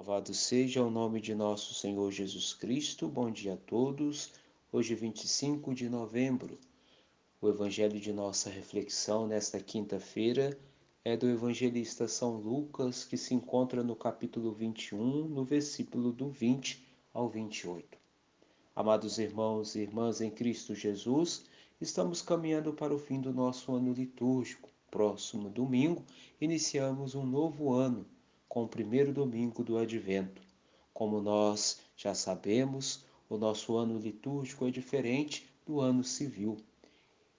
Louvado seja o nome de nosso Senhor Jesus Cristo. Bom dia a todos. Hoje, 25 de novembro, o evangelho de nossa reflexão nesta quinta-feira é do evangelista São Lucas, que se encontra no capítulo 21, no versículo do 20 ao 28. Amados irmãos e irmãs em Cristo Jesus, estamos caminhando para o fim do nosso ano litúrgico. Próximo domingo, iniciamos um novo ano com o primeiro domingo do Advento. Como nós já sabemos, o nosso ano litúrgico é diferente do ano civil.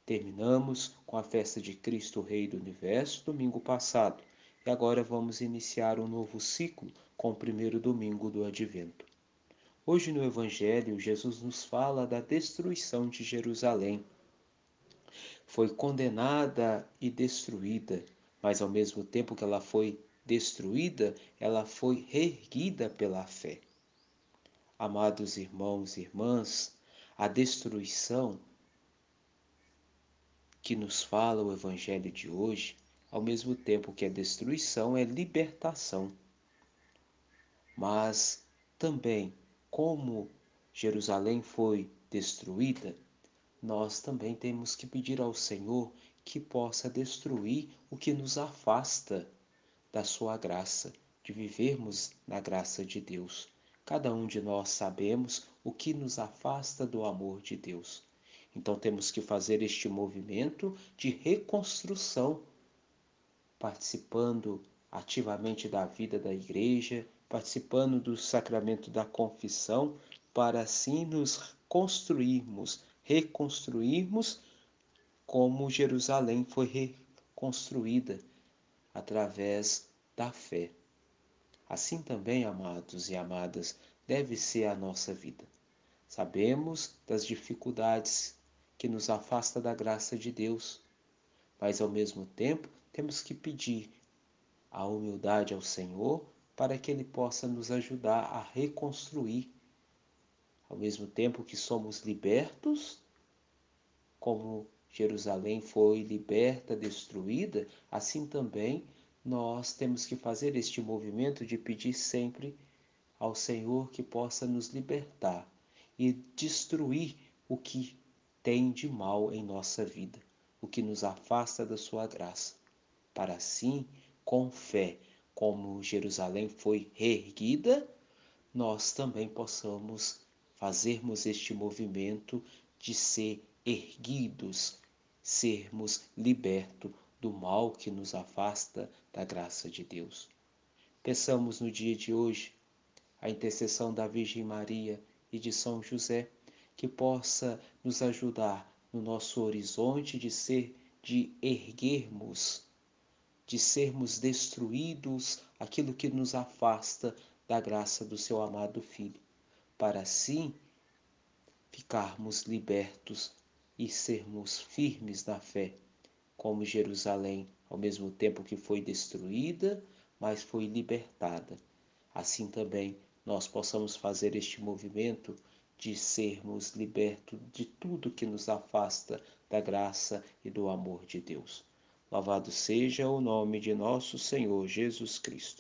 Terminamos com a festa de Cristo Rei do Universo domingo passado e agora vamos iniciar um novo ciclo com o primeiro domingo do Advento. Hoje no Evangelho, Jesus nos fala da destruição de Jerusalém. Foi condenada e destruída, mas ao mesmo tempo que ela foi destruída, ela foi reerguida pela fé. Amados irmãos e irmãs, a destruição que nos fala o Evangelho de hoje, ao mesmo tempo que a destruição é libertação. Mas também, como Jerusalém foi destruída, nós também temos que pedir ao Senhor que possa destruir o que nos afasta da sua graça, de vivermos na graça de Deus. Cada um de nós sabemos o que nos afasta do amor de Deus. Então temos que fazer este movimento de reconstrução, participando ativamente da vida da igreja, participando do sacramento da confissão, para assim nos construirmos, reconstruirmos como Jerusalém foi reconstruída através da fé. Assim também, amados e amadas, deve ser a nossa vida. Sabemos das dificuldades que nos afasta da graça de Deus, mas ao mesmo tempo temos que pedir a humildade ao Senhor para que Ele possa nos ajudar a reconstruir. Ao mesmo tempo que somos libertos, como Jerusalém foi liberta, destruída, assim também nós temos que fazer este movimento de pedir sempre ao Senhor que possa nos libertar e destruir o que tem de mal em nossa vida, o que nos afasta da sua graça, para assim, com fé, como Jerusalém foi reerguida, nós também possamos fazermos este movimento de ser erguidos sermos libertos do mal que nos afasta da graça de Deus. Peçamos no dia de hoje a intercessão da Virgem Maria e de São José, que possa nos ajudar no nosso horizonte de ser, de erguermos, de sermos destruídos aquilo que nos afasta da graça do seu amado Filho, para assim ficarmos libertos e sermos firmes na fé, como Jerusalém, ao mesmo tempo que foi destruída, mas foi libertada. Assim também nós possamos fazer este movimento de sermos libertos de tudo que nos afasta da graça e do amor de Deus. Louvado seja o nome de nosso Senhor Jesus Cristo.